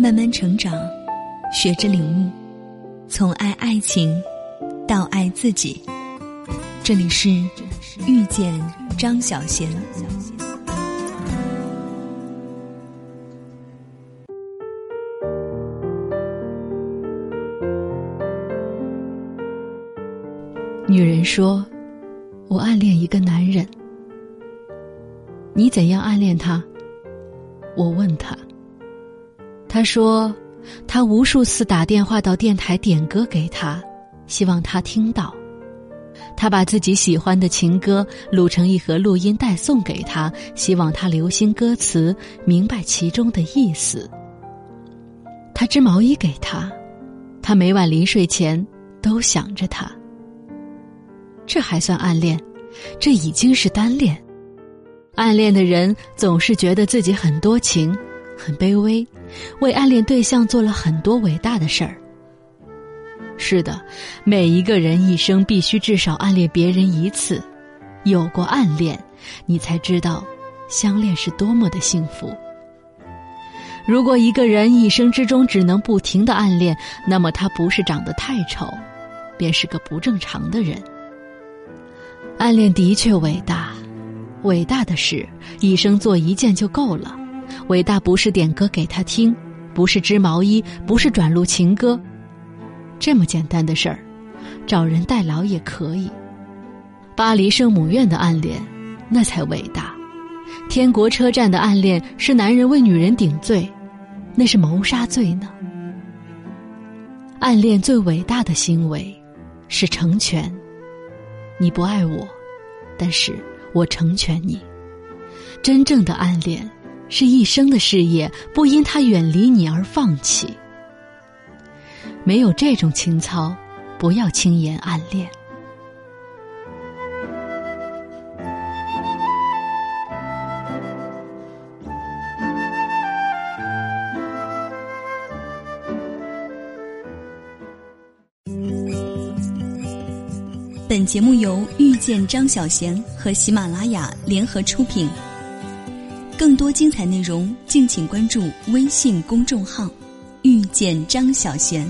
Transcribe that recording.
慢慢成长，学着领悟，从爱爱情到爱自己。这里是遇见张小贤。女人说：“我暗恋一个男人。”你怎样暗恋他？我问他。他说：“他无数次打电话到电台点歌给他，希望他听到。他把自己喜欢的情歌录成一盒录音带送给他，希望他留心歌词，明白其中的意思。他织毛衣给他，他每晚临睡前都想着他。这还算暗恋？这已经是单恋。暗恋的人总是觉得自己很多情。”很卑微，为暗恋对象做了很多伟大的事儿。是的，每一个人一生必须至少暗恋别人一次，有过暗恋，你才知道相恋是多么的幸福。如果一个人一生之中只能不停的暗恋，那么他不是长得太丑，便是个不正常的人。暗恋的确伟大，伟大的是一生做一件就够了。伟大不是点歌给他听，不是织毛衣，不是转录情歌，这么简单的事儿，找人代劳也可以。巴黎圣母院的暗恋，那才伟大；天国车站的暗恋是男人为女人顶罪，那是谋杀罪呢。暗恋最伟大的行为，是成全。你不爱我，但是我成全你。真正的暗恋。是一生的事业，不因他远离你而放弃。没有这种情操，不要轻言暗恋。本节目由遇见张小贤和喜马拉雅联合出品。更多精彩内容，敬请关注微信公众号“遇见张小贤”。